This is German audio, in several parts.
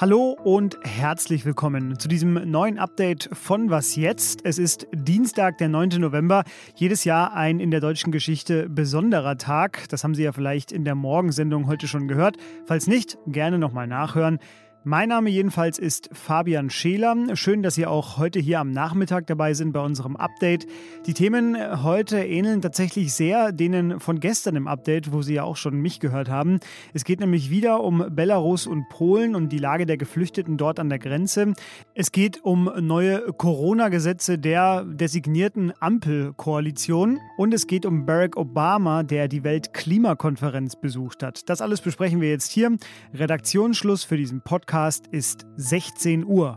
Hallo und herzlich willkommen zu diesem neuen Update von Was jetzt? Es ist Dienstag, der 9. November. Jedes Jahr ein in der deutschen Geschichte besonderer Tag. Das haben Sie ja vielleicht in der Morgensendung heute schon gehört. Falls nicht, gerne nochmal nachhören. Mein Name jedenfalls ist Fabian Scheler. Schön, dass Sie auch heute hier am Nachmittag dabei sind bei unserem Update. Die Themen heute ähneln tatsächlich sehr denen von gestern im Update, wo Sie ja auch schon mich gehört haben. Es geht nämlich wieder um Belarus und Polen und die Lage der Geflüchteten dort an der Grenze. Es geht um neue Corona-Gesetze der designierten Ampelkoalition und es geht um Barack Obama, der die Weltklimakonferenz besucht hat. Das alles besprechen wir jetzt hier. Redaktionsschluss für diesen Podcast Podcast ist 16 Uhr.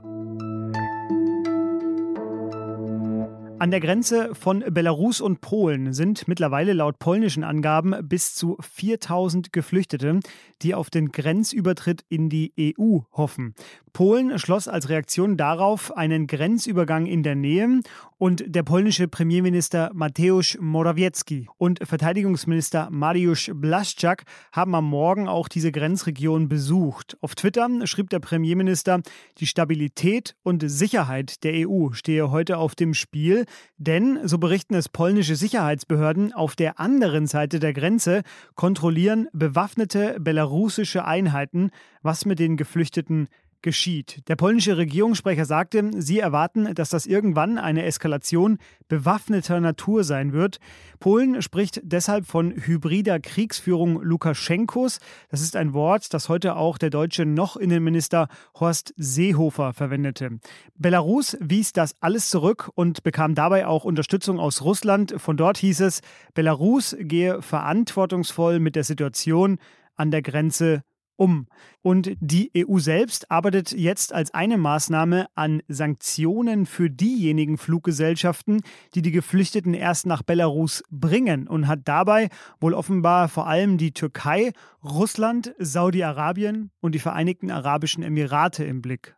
An der Grenze von Belarus und Polen sind mittlerweile laut polnischen Angaben bis zu 4000 Geflüchtete, die auf den Grenzübertritt in die EU hoffen. Polen schloss als Reaktion darauf einen Grenzübergang in der Nähe und der polnische Premierminister Mateusz Morawiecki und Verteidigungsminister Mariusz Blaszczak haben am Morgen auch diese Grenzregion besucht. Auf Twitter schrieb der Premierminister, die Stabilität und Sicherheit der EU stehe heute auf dem Spiel. Denn, so berichten es polnische Sicherheitsbehörden, auf der anderen Seite der Grenze kontrollieren bewaffnete belarussische Einheiten, was mit den Geflüchteten geschieht. Der polnische Regierungssprecher sagte, sie erwarten, dass das irgendwann eine Eskalation bewaffneter Natur sein wird. Polen spricht deshalb von hybrider Kriegsführung Lukaschenkos. Das ist ein Wort, das heute auch der deutsche Noch-Innenminister Horst Seehofer verwendete. Belarus wies das alles zurück und bekam dabei auch Unterstützung aus Russland. Von dort hieß es, Belarus gehe verantwortungsvoll mit der Situation an der Grenze um. Und die EU selbst arbeitet jetzt als eine Maßnahme an Sanktionen für diejenigen Fluggesellschaften, die die Geflüchteten erst nach Belarus bringen und hat dabei wohl offenbar vor allem die Türkei, Russland, Saudi-Arabien und die Vereinigten Arabischen Emirate im Blick.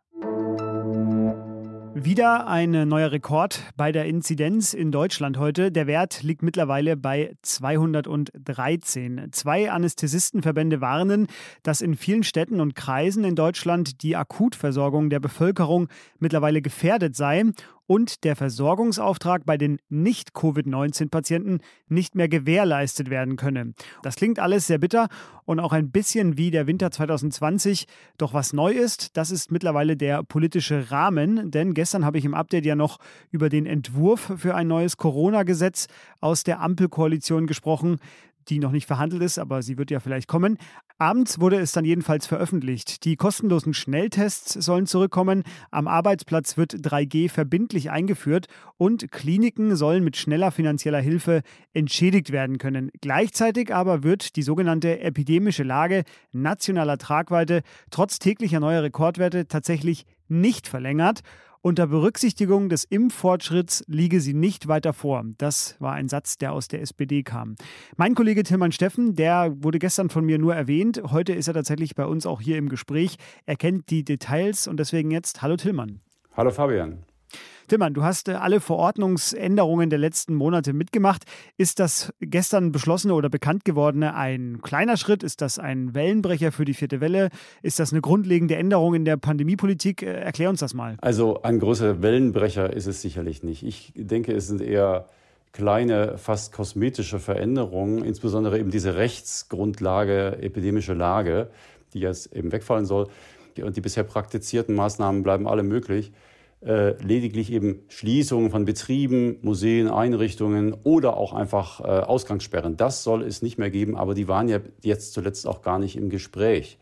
Wieder ein neuer Rekord bei der Inzidenz in Deutschland heute. Der Wert liegt mittlerweile bei 213. Zwei Anästhesistenverbände warnen, dass in vielen Städten und Kreisen in Deutschland die Akutversorgung der Bevölkerung mittlerweile gefährdet sei und der Versorgungsauftrag bei den Nicht-Covid-19-Patienten nicht mehr gewährleistet werden könne. Das klingt alles sehr bitter und auch ein bisschen wie der Winter 2020. Doch was neu ist, das ist mittlerweile der politische Rahmen, denn gestern habe ich im Update ja noch über den Entwurf für ein neues Corona-Gesetz aus der Ampelkoalition gesprochen die noch nicht verhandelt ist, aber sie wird ja vielleicht kommen. Abends wurde es dann jedenfalls veröffentlicht. Die kostenlosen Schnelltests sollen zurückkommen. Am Arbeitsplatz wird 3G verbindlich eingeführt und Kliniken sollen mit schneller finanzieller Hilfe entschädigt werden können. Gleichzeitig aber wird die sogenannte epidemische Lage nationaler Tragweite trotz täglicher neuer Rekordwerte tatsächlich nicht verlängert. Unter Berücksichtigung des Impffortschritts liege sie nicht weiter vor. Das war ein Satz, der aus der SPD kam. Mein Kollege Tilman Steffen, der wurde gestern von mir nur erwähnt. Heute ist er tatsächlich bei uns auch hier im Gespräch. Er kennt die Details und deswegen jetzt Hallo Tillmann. Hallo Fabian. Tillmann, du hast äh, alle Verordnungsänderungen der letzten Monate mitgemacht. Ist das gestern beschlossene oder bekannt gewordene ein kleiner Schritt? Ist das ein Wellenbrecher für die vierte Welle? Ist das eine grundlegende Änderung in der Pandemiepolitik? Äh, erklär uns das mal. Also ein großer Wellenbrecher ist es sicherlich nicht. Ich denke, es sind eher kleine, fast kosmetische Veränderungen, insbesondere eben diese Rechtsgrundlage, epidemische Lage, die jetzt eben wegfallen soll. Und die bisher praktizierten Maßnahmen bleiben alle möglich. Äh, lediglich eben Schließungen von Betrieben, Museen, Einrichtungen oder auch einfach äh, Ausgangssperren. Das soll es nicht mehr geben, aber die waren ja jetzt zuletzt auch gar nicht im Gespräch.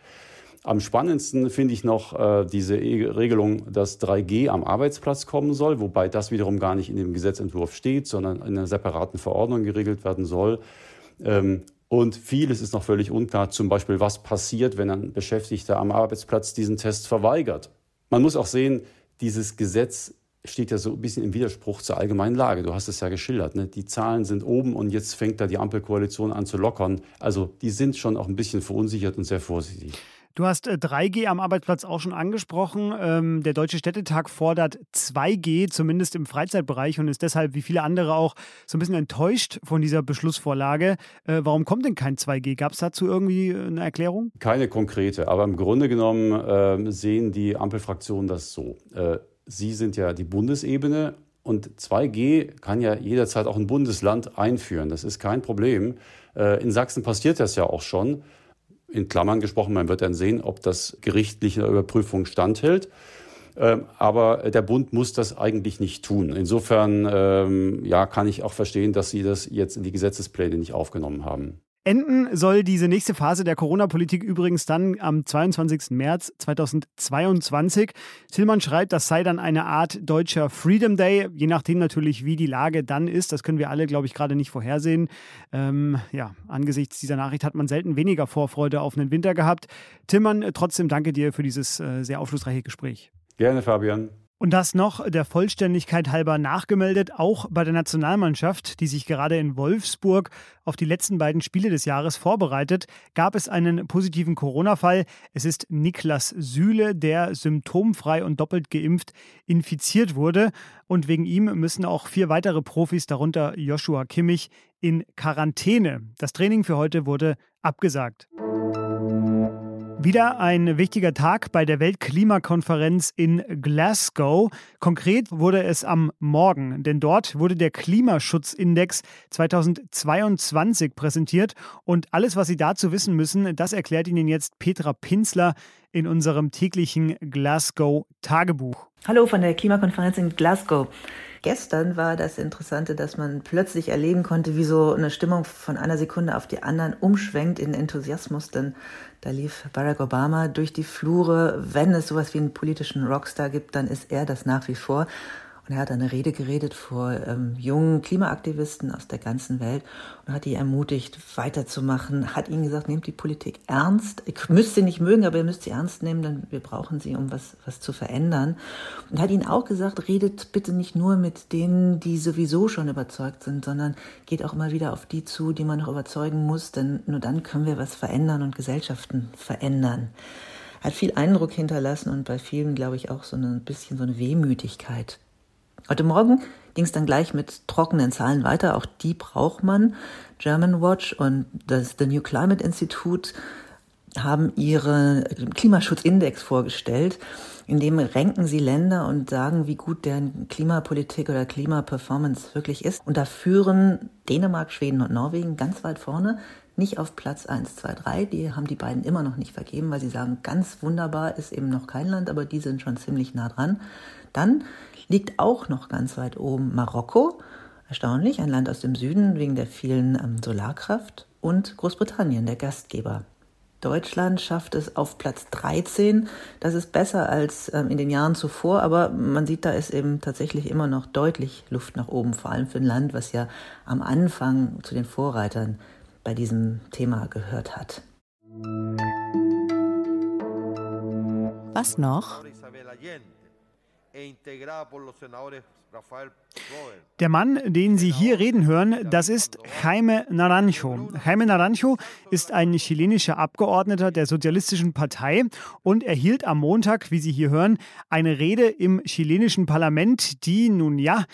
Am spannendsten finde ich noch äh, diese e Regelung, dass 3G am Arbeitsplatz kommen soll, wobei das wiederum gar nicht in dem Gesetzentwurf steht, sondern in einer separaten Verordnung geregelt werden soll. Ähm, und vieles ist noch völlig unklar, zum Beispiel, was passiert, wenn ein Beschäftigter am Arbeitsplatz diesen Test verweigert. Man muss auch sehen, dieses Gesetz steht ja so ein bisschen im Widerspruch zur allgemeinen Lage. Du hast es ja geschildert. Ne? Die Zahlen sind oben und jetzt fängt da die Ampelkoalition an zu lockern. Also die sind schon auch ein bisschen verunsichert und sehr vorsichtig. Du hast 3G äh, am Arbeitsplatz auch schon angesprochen. Ähm, der Deutsche Städtetag fordert 2G, zumindest im Freizeitbereich, und ist deshalb, wie viele andere auch, so ein bisschen enttäuscht von dieser Beschlussvorlage. Äh, warum kommt denn kein 2G? Gab es dazu irgendwie äh, eine Erklärung? Keine konkrete, aber im Grunde genommen äh, sehen die Ampelfraktionen das so. Sie sind ja die Bundesebene und 2G kann ja jederzeit auch ein Bundesland einführen. Das ist kein Problem. In Sachsen passiert das ja auch schon in Klammern gesprochen, man wird dann sehen, ob das gerichtliche Überprüfung standhält. Ähm, aber der Bund muss das eigentlich nicht tun. Insofern ähm, ja, kann ich auch verstehen, dass Sie das jetzt in die Gesetzespläne nicht aufgenommen haben. Enden soll diese nächste Phase der Corona-Politik übrigens dann am 22. März 2022. Tillmann schreibt, das sei dann eine Art deutscher Freedom Day, je nachdem natürlich, wie die Lage dann ist. Das können wir alle, glaube ich, gerade nicht vorhersehen. Ähm, ja, angesichts dieser Nachricht hat man selten weniger Vorfreude auf einen Winter gehabt. Tillmann, trotzdem danke dir für dieses äh, sehr aufschlussreiche Gespräch. Gerne, Fabian. Und das noch der Vollständigkeit halber nachgemeldet, auch bei der Nationalmannschaft, die sich gerade in Wolfsburg auf die letzten beiden Spiele des Jahres vorbereitet, gab es einen positiven Corona-Fall. Es ist Niklas Süle, der symptomfrei und doppelt geimpft infiziert wurde. Und wegen ihm müssen auch vier weitere Profis, darunter Joshua Kimmich, in Quarantäne. Das Training für heute wurde abgesagt. Wieder ein wichtiger Tag bei der Weltklimakonferenz in Glasgow. Konkret wurde es am Morgen, denn dort wurde der Klimaschutzindex 2022 präsentiert. Und alles, was Sie dazu wissen müssen, das erklärt Ihnen jetzt Petra Pinzler in unserem täglichen Glasgow Tagebuch. Hallo von der Klimakonferenz in Glasgow. Gestern war das Interessante, dass man plötzlich erleben konnte, wie so eine Stimmung von einer Sekunde auf die anderen umschwenkt in Enthusiasmus. Denn da lief Barack Obama durch die Flure. Wenn es sowas wie einen politischen Rockstar gibt, dann ist er das nach wie vor. Und er hat eine Rede geredet vor ähm, jungen Klimaaktivisten aus der ganzen Welt und hat die ermutigt, weiterzumachen, hat ihnen gesagt, nehmt die Politik ernst. Ihr müsst sie nicht mögen, aber ihr müsst sie ernst nehmen, denn wir brauchen sie, um was, was zu verändern. Und hat ihnen auch gesagt, redet bitte nicht nur mit denen, die sowieso schon überzeugt sind, sondern geht auch immer wieder auf die zu, die man noch überzeugen muss, denn nur dann können wir was verändern und Gesellschaften verändern hat viel Eindruck hinterlassen und bei vielen, glaube ich, auch so ein bisschen so eine Wehmütigkeit. Heute Morgen ging es dann gleich mit trockenen Zahlen weiter. Auch die braucht man. German Watch und das The New Climate Institute haben ihren Klimaschutzindex vorgestellt. In dem renken sie Länder und sagen, wie gut deren Klimapolitik oder Klimaperformance wirklich ist. Und da führen Dänemark, Schweden und Norwegen ganz weit vorne. Nicht auf Platz 1, 2, 3. Die haben die beiden immer noch nicht vergeben, weil sie sagen, ganz wunderbar ist eben noch kein Land, aber die sind schon ziemlich nah dran. Dann liegt auch noch ganz weit oben Marokko, erstaunlich, ein Land aus dem Süden wegen der vielen ähm, Solarkraft, und Großbritannien, der Gastgeber. Deutschland schafft es auf Platz 13. Das ist besser als ähm, in den Jahren zuvor, aber man sieht, da ist eben tatsächlich immer noch deutlich Luft nach oben, vor allem für ein Land, was ja am Anfang zu den Vorreitern bei diesem Thema gehört hat. Was noch? Der Mann, den Sie hier reden hören, das ist Jaime Naranjo. Jaime Naranjo ist ein chilenischer Abgeordneter der Sozialistischen Partei und erhielt am Montag, wie Sie hier hören, eine Rede im chilenischen Parlament, die nun ja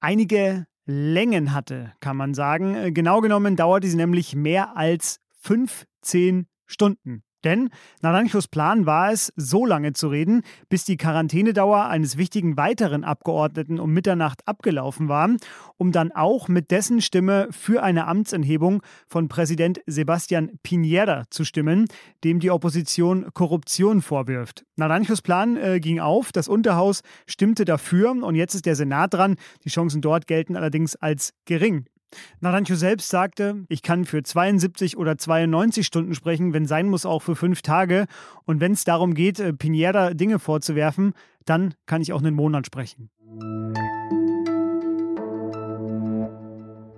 einige Längen hatte, kann man sagen. Genau genommen dauerte sie nämlich mehr als 15 Stunden. Denn Naranjos Plan war es, so lange zu reden, bis die Quarantänedauer eines wichtigen weiteren Abgeordneten um Mitternacht abgelaufen war, um dann auch mit dessen Stimme für eine Amtsenthebung von Präsident Sebastian Piñera zu stimmen, dem die Opposition Korruption vorwirft. Naranjos Plan äh, ging auf, das Unterhaus stimmte dafür und jetzt ist der Senat dran. Die Chancen dort gelten allerdings als gering. Naranjo selbst sagte, ich kann für 72 oder 92 Stunden sprechen, wenn sein muss auch für fünf Tage. Und wenn es darum geht, äh, Pinera Dinge vorzuwerfen, dann kann ich auch einen Monat sprechen.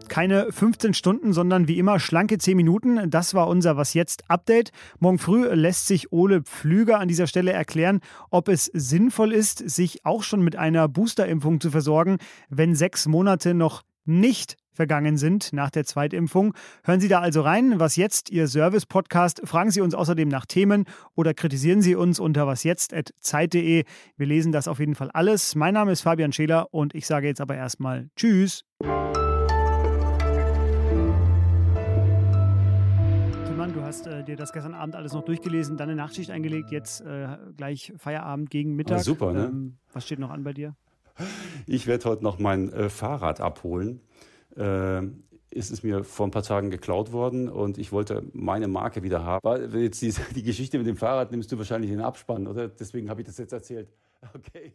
Keine 15 Stunden, sondern wie immer schlanke 10 Minuten. Das war unser Was jetzt Update. Morgen früh lässt sich Ole Pflüger an dieser Stelle erklären, ob es sinnvoll ist, sich auch schon mit einer Boosterimpfung zu versorgen, wenn sechs Monate noch nicht vergangen sind nach der Zweitimpfung. Hören Sie da also rein. Was jetzt, Ihr Service-Podcast. Fragen Sie uns außerdem nach Themen oder kritisieren Sie uns unter wasjetzt.zeit.de. Wir lesen das auf jeden Fall alles. Mein Name ist Fabian Scheler und ich sage jetzt aber erstmal Tschüss. du hast äh, dir das gestern Abend alles noch durchgelesen, dann eine Nachtschicht eingelegt, jetzt äh, gleich Feierabend gegen Mittag. Ah, super, ne? Ähm, was steht noch an bei dir? Ich werde heute noch mein äh, Fahrrad abholen. Äh, ist es mir vor ein paar Tagen geklaut worden und ich wollte meine Marke wieder haben. Jetzt die, die Geschichte mit dem Fahrrad nimmst du wahrscheinlich in den Abspann, oder? Deswegen habe ich das jetzt erzählt. Okay.